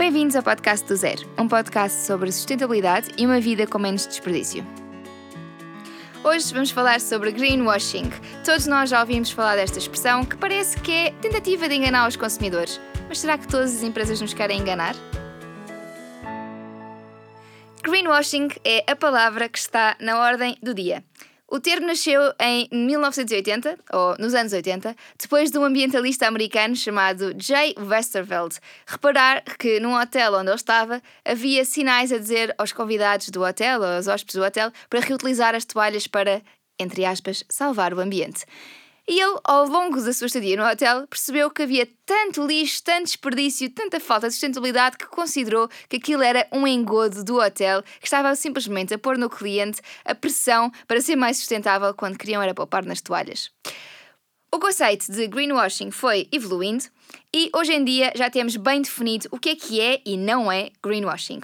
Bem-vindos ao podcast do Zero, um podcast sobre sustentabilidade e uma vida com menos desperdício. Hoje vamos falar sobre greenwashing. Todos nós já ouvimos falar desta expressão que parece que é tentativa de enganar os consumidores. Mas será que todas as empresas nos querem enganar? Greenwashing é a palavra que está na ordem do dia. O termo nasceu em 1980, ou nos anos 80, depois de um ambientalista americano chamado Jay Westerveld reparar que num hotel onde ele estava havia sinais a dizer aos convidados do hotel, aos hóspedes do hotel, para reutilizar as toalhas para, entre aspas, salvar o ambiente. E ele, ao longo da sua estadia no hotel, percebeu que havia tanto lixo, tanto desperdício, tanta falta de sustentabilidade que considerou que aquilo era um engodo do hotel que estava simplesmente a pôr no cliente a pressão para ser mais sustentável quando queriam era poupar nas toalhas. O conceito de greenwashing foi evoluindo e hoje em dia já temos bem definido o que é que é e não é greenwashing.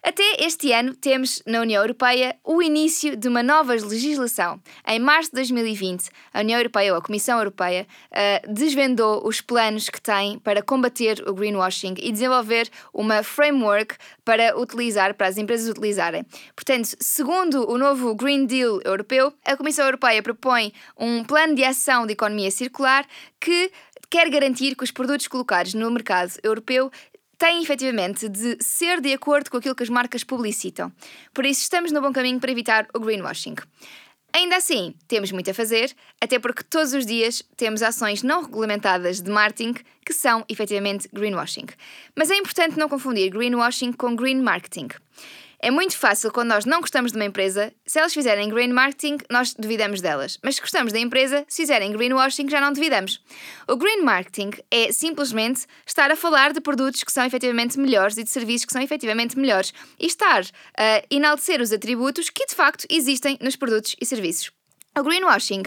Até este ano temos na União Europeia o início de uma nova legislação. Em março de 2020, a União Europeia, ou a Comissão Europeia, uh, desvendou os planos que tem para combater o greenwashing e desenvolver uma framework para utilizar, para as empresas utilizarem. Portanto, segundo o novo Green Deal europeu, a Comissão Europeia propõe um plano de ação de economia circular que quer garantir que os produtos colocados no mercado europeu tem efetivamente de ser de acordo com aquilo que as marcas publicitam. Por isso, estamos no bom caminho para evitar o greenwashing. Ainda assim, temos muito a fazer, até porque todos os dias temos ações não regulamentadas de marketing que são efetivamente greenwashing. Mas é importante não confundir greenwashing com green marketing. É muito fácil quando nós não gostamos de uma empresa, se elas fizerem green marketing, nós duvidamos delas. Mas se gostamos da empresa, se fizerem greenwashing, já não duvidamos. O green marketing é simplesmente estar a falar de produtos que são efetivamente melhores e de serviços que são efetivamente melhores e estar a enaltecer os atributos que de facto existem nos produtos e serviços. O greenwashing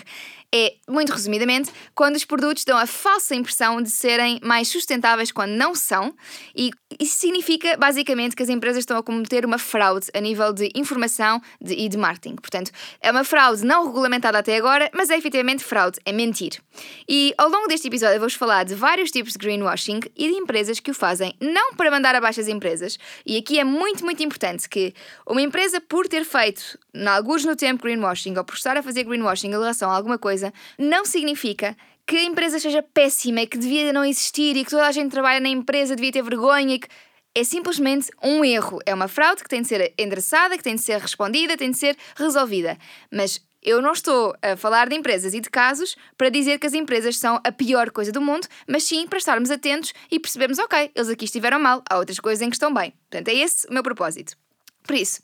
é, muito resumidamente, quando os produtos dão a falsa impressão de serem mais sustentáveis quando não são, e isso significa basicamente que as empresas estão a cometer uma fraude a nível de informação de, e de marketing. Portanto, é uma fraude não regulamentada até agora, mas é efetivamente fraude, é mentir. E ao longo deste episódio vou-vos falar de vários tipos de greenwashing e de empresas que o fazem, não para mandar abaixo as empresas, e aqui é muito, muito importante que uma empresa, por ter feito, alguns no tempo, greenwashing, ou por estar a fazer greenwashing em relação a alguma coisa, coisa, não significa que a empresa seja péssima e que devia não existir e que toda a gente que trabalha na empresa devia ter vergonha e que é simplesmente um erro. É uma fraude que tem de ser endereçada, que tem de ser respondida, tem de ser resolvida. Mas eu não estou a falar de empresas e de casos para dizer que as empresas são a pior coisa do mundo, mas sim para estarmos atentos e percebermos, ok, eles aqui estiveram mal, há outras coisas em que estão bem. Portanto, é esse o meu propósito. Por isso,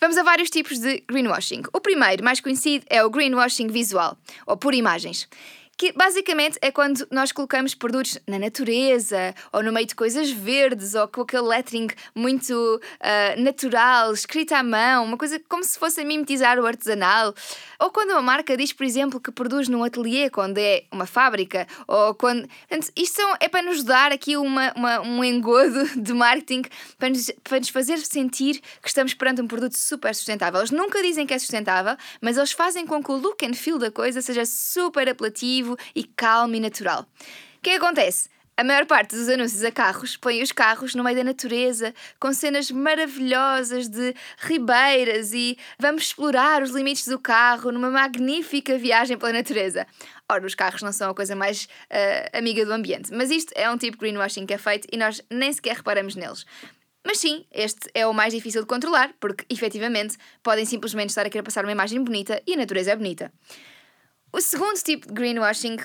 vamos a vários tipos de greenwashing. O primeiro, mais conhecido, é o greenwashing visual, ou por imagens que basicamente é quando nós colocamos produtos na natureza ou no meio de coisas verdes ou com aquele lettering muito uh, natural, escrito à mão, uma coisa como se fosse a mimetizar o artesanal. Ou quando uma marca diz, por exemplo, que produz num ateliê quando é uma fábrica, ou quando. Portanto, isto são, é para nos dar aqui uma, uma, um engodo de marketing para nos, para nos fazer sentir que estamos perante um produto super sustentável. Eles nunca dizem que é sustentável, mas eles fazem com que o look and feel da coisa seja super apelativo e calmo e natural. O que acontece? A maior parte dos anúncios a carros põe os carros no meio da natureza, com cenas maravilhosas de ribeiras e vamos explorar os limites do carro numa magnífica viagem pela natureza. Ora, os carros não são a coisa mais uh, amiga do ambiente, mas isto é um tipo de greenwashing que é feito e nós nem sequer reparamos neles. Mas sim, este é o mais difícil de controlar, porque efetivamente podem simplesmente estar a querer passar uma imagem bonita e a natureza é bonita. O segundo tipo de greenwashing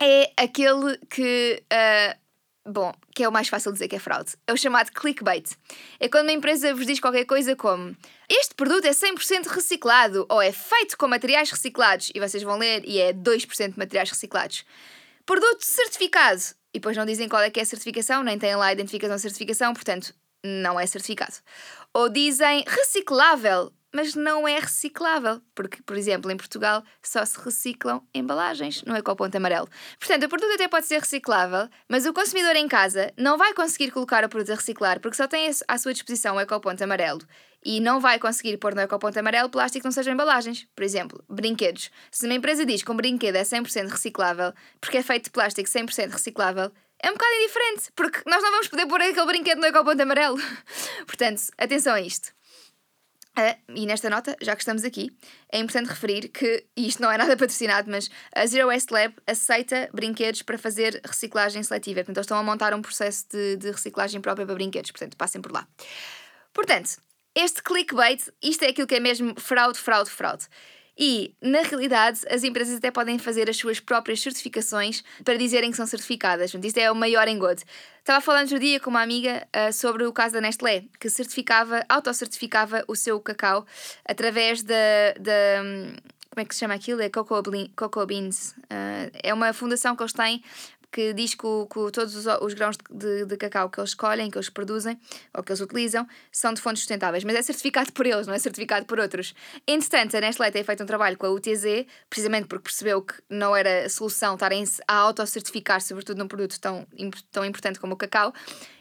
é aquele que. Uh, bom, que é o mais fácil de dizer que é fraude. É o chamado clickbait. É quando uma empresa vos diz qualquer coisa como este produto é 100% reciclado ou é feito com materiais reciclados e vocês vão ler e é 2% de materiais reciclados. Produto certificado. E depois não dizem qual é que é a certificação, nem têm lá a identificação de certificação, portanto, não é certificado. Ou dizem reciclável mas não é reciclável, porque, por exemplo, em Portugal só se reciclam embalagens no ecoponto amarelo. Portanto, o produto até pode ser reciclável, mas o consumidor em casa não vai conseguir colocar o produto a reciclar porque só tem à sua disposição o ecoponto amarelo e não vai conseguir pôr no ecoponto amarelo plástico que não sejam embalagens. Por exemplo, brinquedos. Se uma empresa diz que um brinquedo é 100% reciclável porque é feito de plástico 100% reciclável, é um bocado indiferente, porque nós não vamos poder pôr aquele brinquedo no ecoponto amarelo. Portanto, atenção a isto. Uh, e nesta nota, já que estamos aqui, é importante referir que, e isto não é nada patrocinado, mas a Zero Waste Lab aceita brinquedos para fazer reciclagem seletiva. Portanto, eles estão a montar um processo de, de reciclagem própria para brinquedos. Portanto, passem por lá. Portanto, este clickbait, isto é aquilo que é mesmo fraude, fraude, fraude. E, na realidade, as empresas até podem fazer as suas próprias certificações para dizerem que são certificadas. Isto é o maior engodo. Estava falando outro dia com uma amiga uh, sobre o caso da Nestlé, que certificava, autocertificava o seu cacau através da. da como é que se chama aquilo? É Cocoa Beans. Uh, é uma fundação que eles têm que diz que, o, que todos os, os grãos de, de, cacau que eles escolhem, que eles produzem ou que eles utilizam, são de fontes sustentáveis, mas é certificado por eles, não é certificado por outros. Entretanto, a Nestlé tem feito um trabalho com a UTZ, precisamente porque percebeu que não era solução estarem a autocertificar, sobretudo num produto tão, tão importante como o cacau,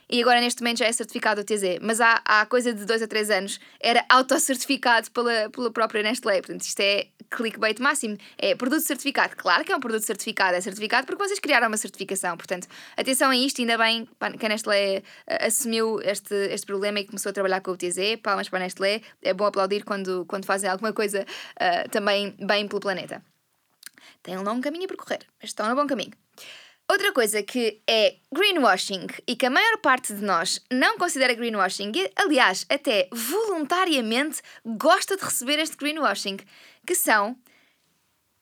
e agora neste momento já é certificado o TZ, mas há, há coisa de 2 a 3 anos era autocertificado pela, pela própria Nestlé. Portanto, isto é clickbait máximo. É produto certificado. Claro que é um produto certificado, é certificado porque vocês criaram uma certificação. Portanto, atenção a isto, ainda bem que a Nestlé eh, assumiu este, este problema e começou a trabalhar com o TZ. Palmas para a Nestlé. É bom aplaudir quando, quando fazem alguma coisa uh, também bem pelo planeta. Tem um longo caminho a percorrer, mas estão no bom caminho. Outra coisa que é greenwashing e que a maior parte de nós não considera greenwashing e, aliás, até voluntariamente gosta de receber este greenwashing, que são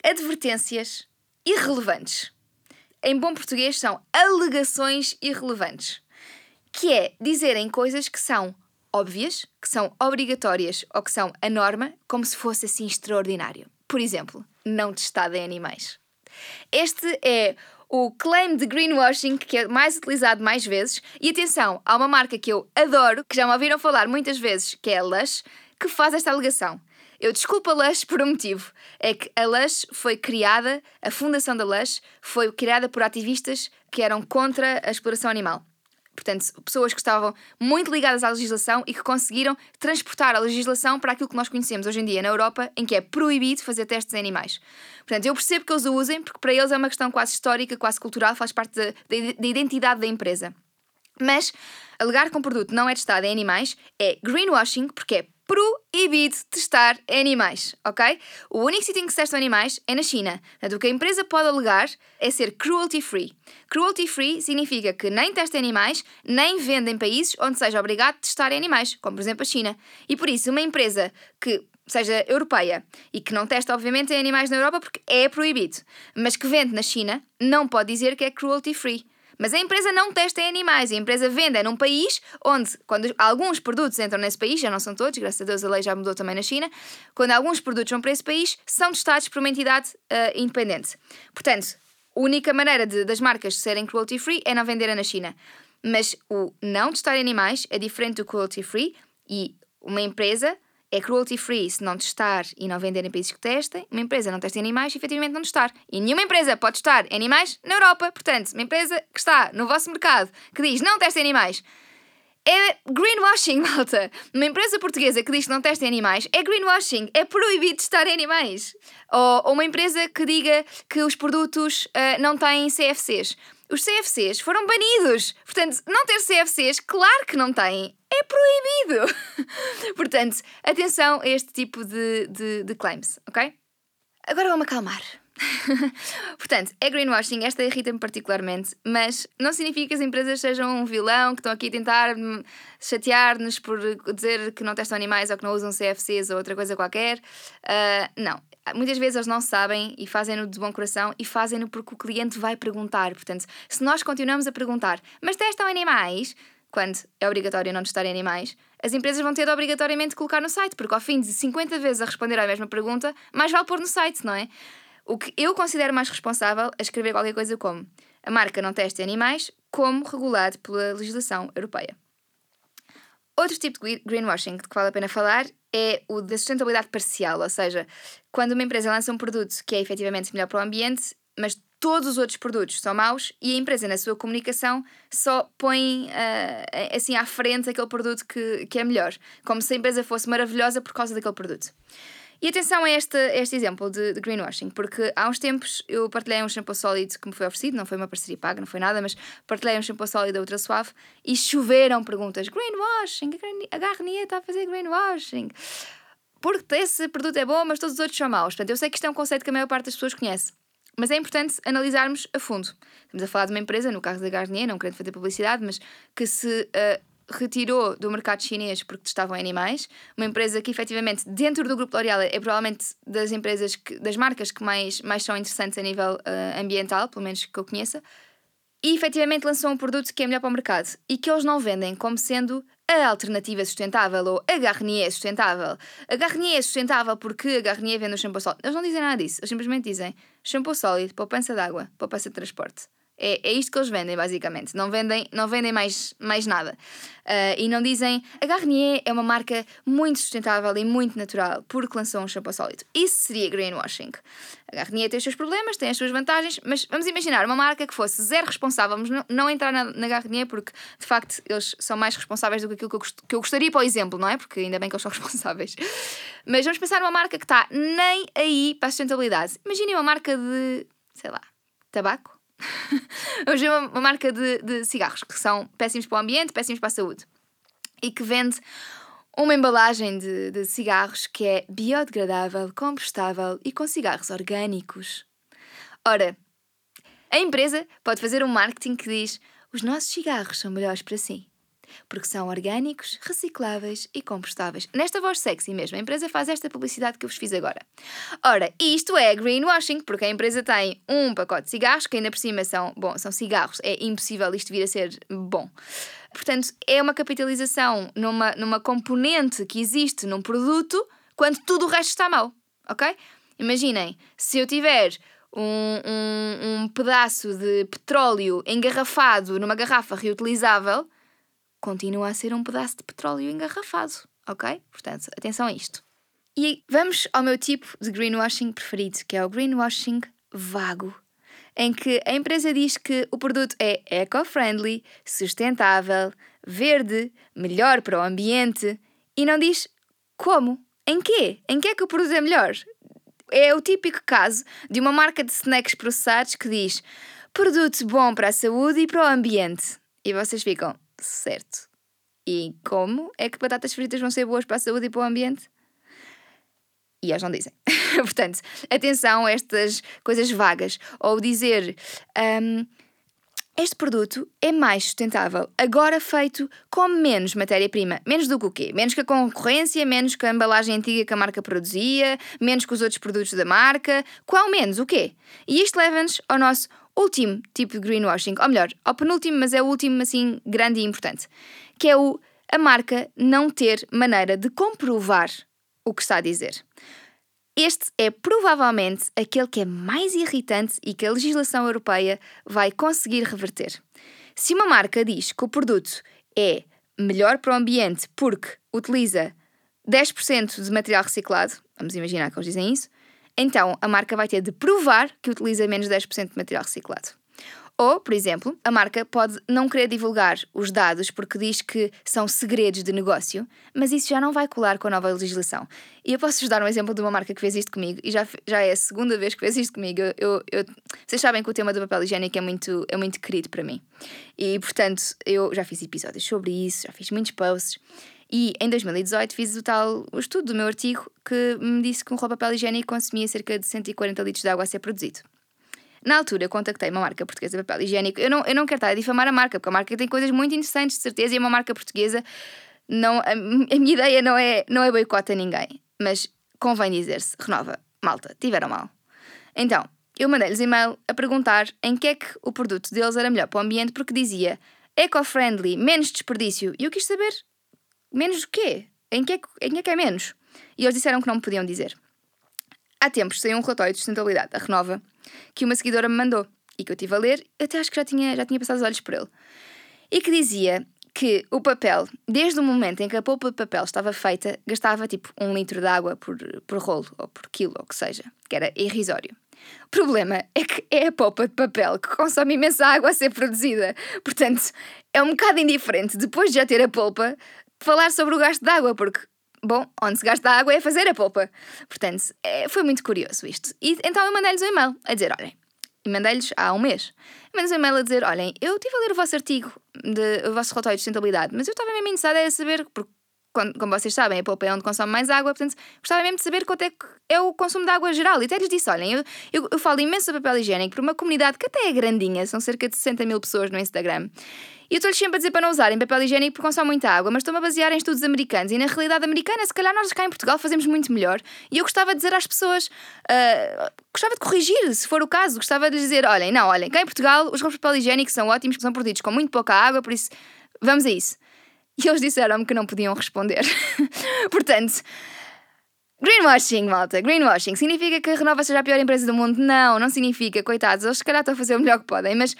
advertências irrelevantes. Em bom português, são alegações irrelevantes, que é dizerem coisas que são óbvias, que são obrigatórias ou que são a norma, como se fosse assim extraordinário. Por exemplo, não testado em animais. Este é o claim de greenwashing, que é mais utilizado mais vezes. E atenção, há uma marca que eu adoro, que já me ouviram falar muitas vezes, que é a Lush, que faz esta alegação. Eu desculpo a Lush por um motivo. É que a Lush foi criada, a fundação da Lush foi criada por ativistas que eram contra a exploração animal. Portanto, pessoas que estavam muito ligadas à legislação e que conseguiram transportar a legislação para aquilo que nós conhecemos hoje em dia na Europa, em que é proibido fazer testes em animais. Portanto, eu percebo que eles o usem, porque para eles é uma questão quase histórica, quase cultural, faz parte da, da identidade da empresa. Mas alegar que um produto não é testado em animais é greenwashing, porque é proibido testar animais, ok? O único sítio em que se testam animais é na China. Portanto, o que a empresa pode alegar é ser cruelty free. Cruelty free significa que nem testem animais, nem vendem países onde seja obrigado a testar animais, como por exemplo a China. E por isso, uma empresa que seja europeia e que não testa, obviamente, em animais na Europa porque é proibido, mas que vende na China, não pode dizer que é cruelty free. Mas a empresa não testa em animais, a empresa vende é num país onde, quando alguns produtos entram nesse país, já não são todos, graças a Deus a lei já mudou também na China, quando alguns produtos vão para esse país, são testados por uma entidade uh, independente. Portanto, a única maneira de, das marcas serem cruelty free é não venderem na China. Mas o não testar animais é diferente do cruelty free e uma empresa é cruelty free se não testar e não vender em países que testem. Uma empresa não testa animais e efetivamente não testar. E nenhuma empresa pode testar animais na Europa. Portanto, uma empresa que está no vosso mercado que diz não testa em animais é greenwashing, malta. Uma empresa portuguesa que diz que não testa em animais é greenwashing. É proibido testar animais. Ou, ou uma empresa que diga que os produtos uh, não têm CFCs. Os CFCs foram banidos. Portanto, não ter CFCs, claro que não têm é proibido. Portanto, atenção a este tipo de, de, de claims, ok? Agora vou-me acalmar. Portanto, é greenwashing, esta irrita-me particularmente, mas não significa que as empresas sejam um vilão que estão aqui a tentar chatear-nos por dizer que não testam animais ou que não usam CFCs ou outra coisa qualquer. Uh, não. Muitas vezes eles não sabem e fazem-no de bom coração e fazem-no porque o cliente vai perguntar. Portanto, se nós continuamos a perguntar, mas testam animais? quando é obrigatório não testar animais, as empresas vão ter de obrigatoriamente colocar no site, porque ao fim de 50 vezes a responder à mesma pergunta, mais vale pôr no site, não é? O que eu considero mais responsável é escrever qualquer coisa como a marca não testa animais, como regulado pela legislação europeia. Outro tipo de greenwashing que vale a pena falar é o da sustentabilidade parcial, ou seja, quando uma empresa lança um produto que é efetivamente melhor para o ambiente, mas todos os outros produtos são maus e a empresa, na sua comunicação, só põe uh, assim à frente aquele produto que, que é melhor, como se a empresa fosse maravilhosa por causa daquele produto. E atenção a este, este exemplo de, de, greenwashing, porque há uns tempos eu partilhei um shampoo sólido que me foi oferecido, não foi uma parceria paga, não foi nada, mas partilhei um shampoo sólido ultra suave e choveram perguntas: greenwashing, a Garnier está a fazer greenwashing. Porque esse produto é bom, mas todos os outros são maus. Portanto, eu sei que isto é um conceito que a maior parte das pessoas conhece. Mas é importante analisarmos a fundo. Estamos a falar de uma empresa, no caso da Garnier, não querendo fazer publicidade, mas que se uh, retirou do mercado chinês porque testavam animais, uma empresa que efetivamente dentro do grupo L'Oréal é provavelmente das empresas, que, das marcas que mais, mais são interessantes a nível uh, ambiental, pelo menos que eu conheça, e efetivamente lançou um produto que é melhor para o mercado e que eles não vendem como sendo a alternativa sustentável ou a Garnier é sustentável. A Garnier é sustentável porque a Garnier vende o shampoo sólido. Eles não dizem nada disso, eles simplesmente dizem shampoo sólido, poupança de água, poupança de transporte. É, é isto que eles vendem, basicamente. Não vendem, não vendem mais, mais nada. Uh, e não dizem. A Garnier é uma marca muito sustentável e muito natural porque lançou um shampoo sólido. Isso seria greenwashing. A Garnier tem os seus problemas, tem as suas vantagens, mas vamos imaginar uma marca que fosse zero responsável. Vamos não, não entrar na, na Garnier porque, de facto, eles são mais responsáveis do que aquilo que eu, que eu gostaria, por exemplo, não é? Porque ainda bem que eles são responsáveis. Mas vamos pensar numa marca que está nem aí para a sustentabilidade. Imaginem uma marca de, sei lá, tabaco Vamos ver uma, uma marca de, de cigarros que são péssimos para o ambiente, péssimos para a saúde e que vende uma embalagem de, de cigarros que é biodegradável, compostável e com cigarros orgânicos. Ora, a empresa pode fazer um marketing que diz: os nossos cigarros são melhores para si porque são orgânicos, recicláveis e compostáveis. Nesta voz sexy mesmo, a empresa faz esta publicidade que eu vos fiz agora. Ora, isto é greenwashing, porque a empresa tem um pacote de cigarros, que ainda por cima são, bom, são cigarros, é impossível isto vir a ser bom. Portanto, é uma capitalização numa, numa componente que existe num produto quando tudo o resto está mal, ok? Imaginem, se eu tiver um, um, um, pedaço de petróleo engarrafado numa garrafa reutilizável, continua a ser um pedaço de petróleo engarrafado, ok? Portanto, atenção a isto. E vamos ao meu tipo de greenwashing preferido, que é o greenwashing vago, em que a empresa diz que o produto é eco-friendly, sustentável, verde, melhor para o ambiente e não diz como, em quê, em que é que o produto é melhor. É o típico caso de uma marca de snacks processados que diz produto bom para a saúde e para o ambiente. E vocês ficam, certo. E como é que batatas fritas vão ser boas para a saúde e para o ambiente? E eles não dizem. Portanto, atenção a estas coisas vagas. Ou dizer. Um, este produto é mais sustentável, agora feito com menos matéria-prima. Menos do que o quê? Menos que a concorrência, menos que a embalagem antiga que a marca produzia, menos que os outros produtos da marca. Qual menos? O quê? E isto leva-nos ao nosso último tipo de greenwashing, ou melhor, ao penúltimo, mas é o último assim grande e importante, que é o a marca não ter maneira de comprovar o que está a dizer. Este é provavelmente aquele que é mais irritante e que a legislação europeia vai conseguir reverter. Se uma marca diz que o produto é melhor para o ambiente porque utiliza 10% de material reciclado, vamos imaginar que eles dizem isso, então a marca vai ter de provar que utiliza menos de 10% de material reciclado. Ou, por exemplo, a marca pode não querer divulgar os dados porque diz que são segredos de negócio, mas isso já não vai colar com a nova legislação. E eu posso-vos dar um exemplo de uma marca que fez isto comigo, e já, já é a segunda vez que fez isto comigo. Eu, eu, vocês sabem que o tema do papel higiênico é muito, é muito querido para mim. E, portanto, eu já fiz episódios sobre isso, já fiz muitos posts. E em 2018 fiz o tal o estudo do meu artigo que me disse que um rolo papel higiênico consumia cerca de 140 litros de água a ser produzido. Na altura, contactei uma marca portuguesa de papel higiênico. Eu não, eu não quero estar a difamar a marca, porque a marca tem coisas muito interessantes, de certeza, e é uma marca portuguesa. Não, a, a minha ideia não é, não é boicota a ninguém, mas convém dizer-se: renova, malta, tiveram mal. Então, eu mandei-lhes e-mail a perguntar em que é que o produto deles era melhor para o ambiente, porque dizia eco-friendly, menos desperdício. E eu quis saber Menos do quê? Em que, é, em que é que é menos? E eles disseram que não me podiam dizer. Há tempos saiu um relatório de sustentabilidade da Renova que uma seguidora me mandou e que eu estive a ler, até acho que já tinha, já tinha passado os olhos por ele. E que dizia que o papel, desde o momento em que a polpa de papel estava feita, gastava tipo um litro de água por, por rolo ou por quilo, ou que seja, que era irrisório. O problema é que é a polpa de papel que consome imensa água a ser produzida. Portanto, é um bocado indiferente, depois de já ter a polpa, falar sobre o gasto de água, porque bom, onde se gasta água é fazer a polpa. Portanto, é, foi muito curioso isto. E então eu mandei-lhes um e-mail a dizer: olhem, e mandei-lhes há um mês. Mandei-lhes um e-mail a dizer: olhem, eu estive a ler o vosso artigo, de, o vosso relatório de sustentabilidade, mas eu estava mesmo interessada a saber, porque como vocês sabem, a polpa é onde consome mais água, portanto, gostava mesmo de saber quanto é que é o consumo de água geral. E até lhes disse: olhem, eu, eu, eu falo imenso sobre papel higiênico para uma comunidade que até é grandinha, são cerca de 60 mil pessoas no Instagram. E eu estou-lhes sempre a dizer para não usarem papel higiênico porque consome muita água, mas estou-me a basear em estudos americanos e na realidade americana, se calhar nós cá em Portugal fazemos muito melhor. E eu gostava de dizer às pessoas, uh, gostava de corrigir, se for o caso, gostava de lhes dizer: olhem, não, olhem, cá em Portugal os rolos de papel higiênico são ótimos, são produzidos com muito pouca água, por isso vamos a isso. E eles disseram-me que não podiam responder. Portanto, greenwashing, malta, greenwashing. Significa que a Renova seja a pior empresa do mundo? Não, não significa. Coitados, eles se calhar estão a fazer o melhor que podem, mas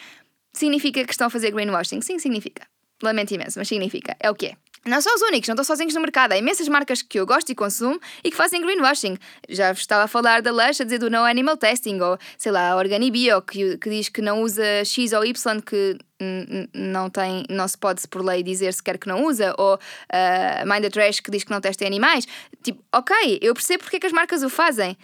significa que estão a fazer greenwashing? Sim, significa. Lamento imenso, mas significa. É o que é. Não são os únicos, não estão sozinhos no mercado. Há imensas marcas que eu gosto e consumo e que fazem greenwashing. Já estava a falar da Lush a dizer do no animal testing, ou sei lá, a Organibio, que, que diz que não usa X ou Y, que não tem, não se pode por lei dizer sequer que não usa, ou uh, Mind the Trash que diz que não testa animais. Tipo, ok, eu percebo porque é que as marcas o fazem.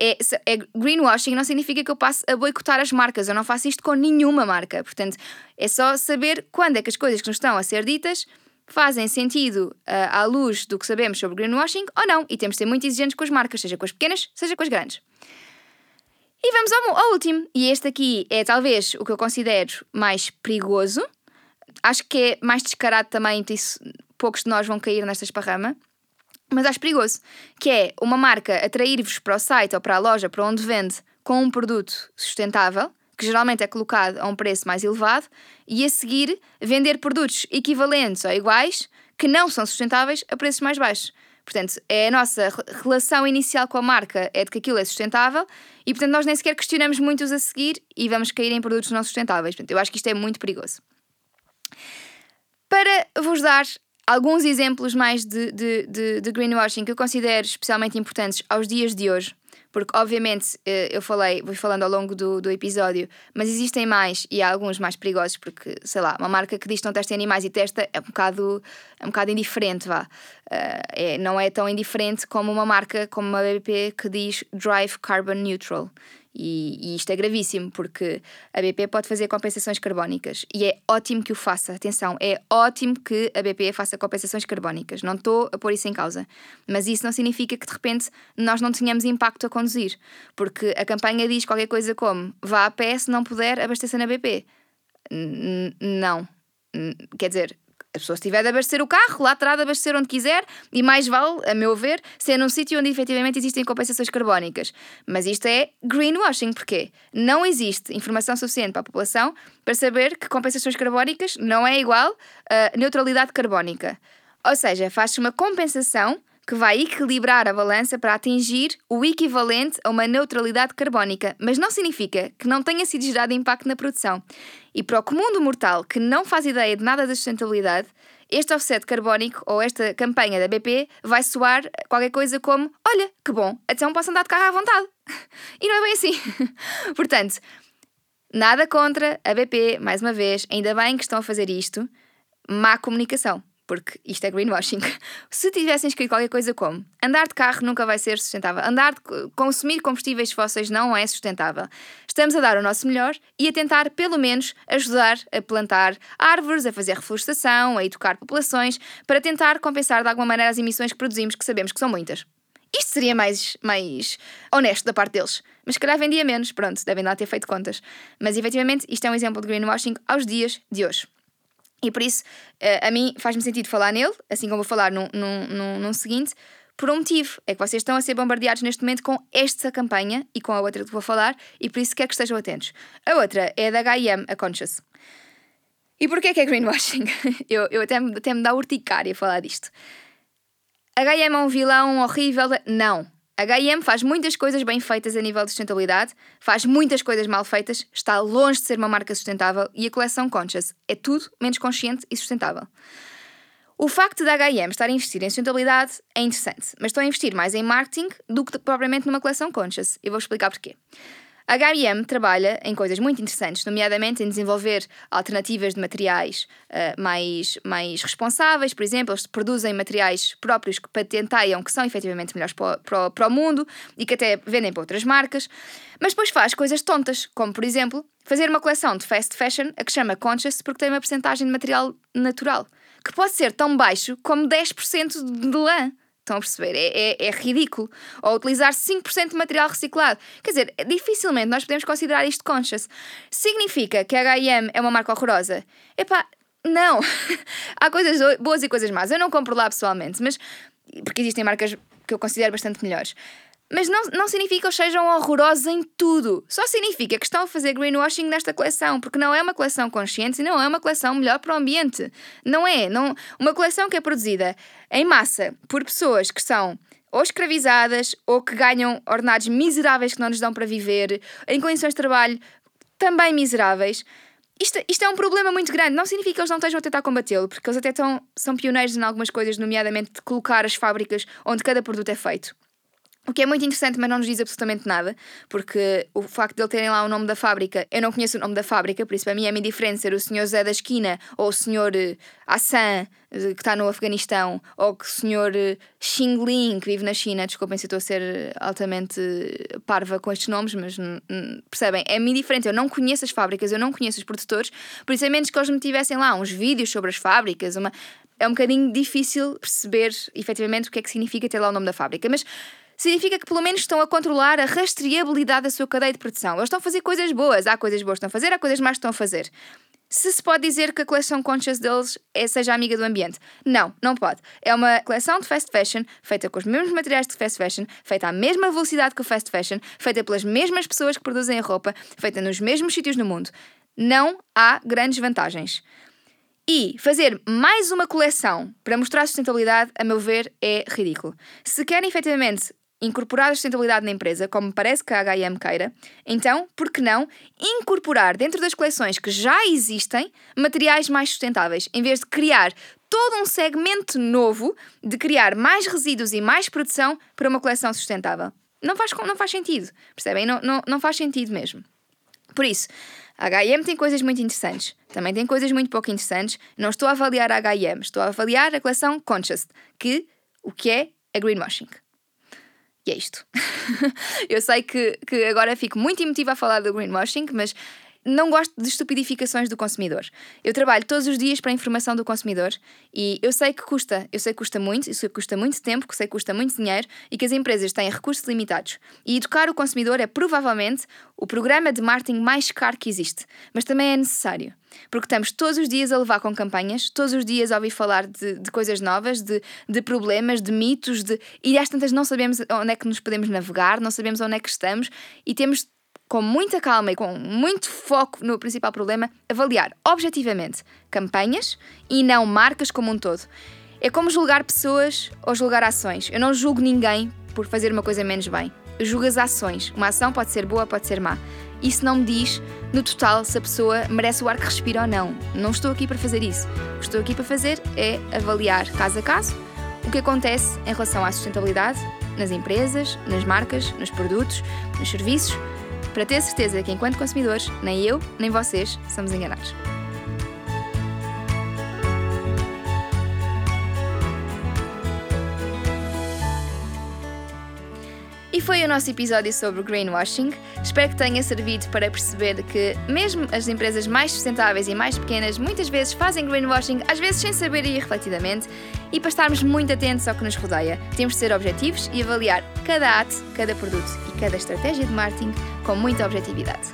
É, é, greenwashing não significa que eu passe a boicotar as marcas. Eu não faço isto com nenhuma marca. Portanto, é só saber quando é que as coisas que nos estão a ser ditas fazem sentido uh, à luz do que sabemos sobre greenwashing ou não. E temos de ser muito exigentes com as marcas, seja com as pequenas, seja com as grandes. E vamos ao, ao último. E este aqui é talvez o que eu considero mais perigoso. Acho que é mais descarado também, poucos de nós vão cair nesta esparrama. Mas acho perigoso. Que é uma marca atrair-vos para o site ou para a loja para onde vende com um produto sustentável que geralmente é colocado a um preço mais elevado, e a seguir vender produtos equivalentes ou iguais que não são sustentáveis a preços mais baixos. Portanto, é a nossa relação inicial com a marca é de que aquilo é sustentável e, portanto, nós nem sequer questionamos muitos a seguir e vamos cair em produtos não sustentáveis. Portanto, eu acho que isto é muito perigoso. Para vos dar alguns exemplos mais de, de, de, de greenwashing que eu considero especialmente importantes aos dias de hoje, porque obviamente eh, eu falei, vou falando ao longo do, do episódio, mas existem mais e há alguns mais perigosos, porque, sei lá, uma marca que diz que não testa animais e testa é um bocado, é um bocado indiferente, vá. Uh, é, não é tão indiferente como uma marca como a BP que diz Drive Carbon Neutral. E, e, isto é gravíssimo porque a BP pode fazer compensações carbónicas e é ótimo que o faça. Atenção, é ótimo que a BP faça compensações carbónicas. Não estou a pôr isso em causa. Mas isso não significa que de repente nós não tenhamos impacto a conduzir. Porque a campanha diz qualquer coisa como vá a pé se não puder abastecer na BP. N não. Quer dizer, a pessoa se tiver de abastecer o carro, lá terá de abastecer onde quiser e mais vale, a meu ver, ser num sítio onde efetivamente existem compensações carbónicas. Mas isto é greenwashing, porque não existe informação suficiente para a população para saber que compensações carbónicas não é igual a neutralidade carbónica. Ou seja, faz-se uma compensação que vai equilibrar a balança para atingir o equivalente a uma neutralidade carbónica, mas não significa que não tenha sido gerado impacto na produção. E para o comum do mortal que não faz ideia de nada da sustentabilidade, este offset carbónico ou esta campanha da BP vai soar qualquer coisa como: olha, que bom, então posso andar de carro à vontade. e não é bem assim. Portanto, nada contra a BP, mais uma vez, ainda bem que estão a fazer isto. Má comunicação porque isto é greenwashing. Se tivessem escrito qualquer coisa como andar de carro nunca vai ser sustentável, andar de consumir combustíveis fósseis não é sustentável. Estamos a dar o nosso melhor e a tentar, pelo menos, ajudar a plantar árvores, a fazer reflorestação, a educar populações, para tentar compensar de alguma maneira as emissões que produzimos, que sabemos que são muitas. Isto seria mais, mais honesto da parte deles. Mas se calhar vendia menos, pronto, devem lá ter feito contas. Mas efetivamente isto é um exemplo de greenwashing aos dias de hoje. E por isso, eh, a mim faz-me sentido falar nele, assim como vou falar num, num, num, num seguinte, por um motivo. É que vocês estão a ser bombardeados neste momento com esta campanha e com a outra que vou falar, e por isso quer que estejam atentos. A outra é da HM, a Conscious. E porquê que é greenwashing? eu, eu até, até me dá urticária falar disto. A HM é um vilão horrível? Não. A H&M faz muitas coisas bem feitas a nível de sustentabilidade, faz muitas coisas mal feitas, está longe de ser uma marca sustentável e a coleção Conscious é tudo menos consciente e sustentável. O facto da H&M estar a investir em sustentabilidade é interessante, mas estão a investir mais em marketing do que propriamente numa coleção Conscious. E vou explicar porquê. A H&M trabalha em coisas muito interessantes, nomeadamente em desenvolver alternativas de materiais uh, mais, mais responsáveis. Por exemplo, eles produzem materiais próprios que patenteiam que são efetivamente melhores para, para, o mundo e que até vendem para outras marcas. Mas depois faz coisas tontas, como por exemplo fazer uma coleção de fast fashion a que chama Conscious porque tem uma porcentagem de material natural, que pode ser tão baixo como 10% de lã. Estão a perceber? É, é, é, ridículo. Ou utilizar 5% de material reciclado. Quer dizer, dificilmente nós podemos considerar isto conscious. Significa que a HM é uma marca horrorosa? Epá, não. Há coisas boas e coisas más. Eu não compro lá pessoalmente, mas. Porque existem marcas que eu considero bastante melhores. Mas não, não significa que eles sejam horrorosos em tudo. Só significa que estão a fazer greenwashing nesta coleção, porque não é uma coleção consciente e não é uma coleção melhor para o ambiente. Não é. Não, uma coleção que é produzida em massa por pessoas que são ou escravizadas ou que ganham ordenados miseráveis que não nos dão para viver, em condições de trabalho também miseráveis. Isto, isto é um problema muito grande. Não significa que eles não estejam a tentar combatê-lo, porque eles até estão, são pioneiros em algumas coisas, nomeadamente de colocar as fábricas onde cada produto é feito. O que é muito interessante, mas não nos diz absolutamente nada, porque o facto de ele terem lá o nome da fábrica, eu não conheço o nome da fábrica, por isso para mim é muito diferente ser o senhor Zé da esquina ou o senhor eh, Hassan, eh, que está no Afeganistão, ou que o senhor eh, Xing Ling, que vive na China. Desculpem se estou a ser altamente parva com estes nomes, mas percebem? É muito diferente. Eu não conheço as fábricas, eu não conheço os produtores, por isso, a menos que eles me tivessem lá uns vídeos sobre as fábricas, uma... é um bocadinho difícil perceber efetivamente o que é que significa ter lá o nome da fábrica. Mas significa que pelo menos estão a controlar a rastreabilidade da sua cadeia de produção. Eles estão a fazer coisas boas, há coisas boas que estão a fazer, há coisas más que estão a fazer. Se se pode dizer que a coleção Conscious deles é, seja amiga do ambiente. Não, não pode. É uma coleção de fast fashion, feita com os mesmos materiais de fast fashion, feita à mesma velocidade que o fast fashion, feita pelas mesmas pessoas que produzem a roupa, feita nos mesmos sítios no mundo. Não há grandes vantagens. E fazer mais uma coleção para mostrar sustentabilidade, a meu ver, é ridículo. Se querem efetivamente incorporar a sustentabilidade na empresa, como parece que a HM queira, então, por que não incorporar dentro das coleções que já existem materiais mais sustentáveis, em vez de criar todo um segmento novo de criar mais resíduos e mais produção para uma coleção sustentável? Não faz, não faz sentido, percebem? Não, não, não faz sentido mesmo. Por isso, a HM tem coisas muito interessantes, também tem coisas muito pouco interessantes. Não estou a avaliar a HM, estou a avaliar a coleção Conscious, que o que é a greenwashing. E é isto. eu sei que, que agora fico muito emotiva a falar do greenwashing, mas não gosto de estupidificações do consumidor. Eu trabalho todos os dias para a informação do consumidor e eu sei que custa, eu sei que custa muito, isso custa muito tempo, que sei que custa muito dinheiro e que as empresas têm recursos limitados. E educar o consumidor é provavelmente o programa de marketing mais caro que existe, mas também é necessário. Porque estamos todos os dias a levar com campanhas, todos os dias a ouvir falar de, de coisas novas, de, de problemas, de mitos, de... e às tantas não sabemos onde é que nos podemos navegar, não sabemos onde é que estamos e temos com muita calma e com muito foco no principal problema, avaliar objetivamente campanhas e não marcas como um todo. É como julgar pessoas ou julgar ações. Eu não julgo ninguém por fazer uma coisa menos bem. Julgo as ações. Uma ação pode ser boa, pode ser má. Isso não me diz, no total, se a pessoa merece o ar que respira ou não. Não estou aqui para fazer isso. O que estou aqui para fazer é avaliar caso a caso o que acontece em relação à sustentabilidade nas empresas, nas marcas, nos produtos, nos serviços para ter certeza que, enquanto consumidores, nem eu nem vocês somos enganados. Foi o nosso episódio sobre greenwashing. Espero que tenha servido para perceber que, mesmo as empresas mais sustentáveis e mais pequenas, muitas vezes fazem greenwashing, às vezes sem saber e refletidamente. E para estarmos muito atentos ao que nos rodeia, temos de ser objetivos e avaliar cada ato, cada produto e cada estratégia de marketing com muita objetividade.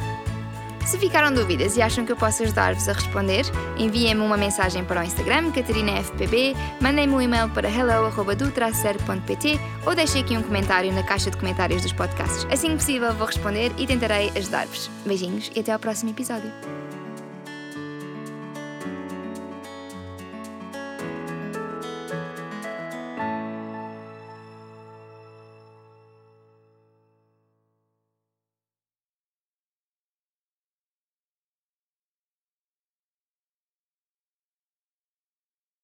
Se ficaram dúvidas e acham que eu posso ajudar-vos a responder, enviem-me uma mensagem para o Instagram CatarinaFPB, mandem-me um e-mail para hello.dutracer.pt ou deixem aqui um comentário na caixa de comentários dos podcasts. Assim que possível vou responder e tentarei ajudar-vos. Beijinhos e até ao próximo episódio.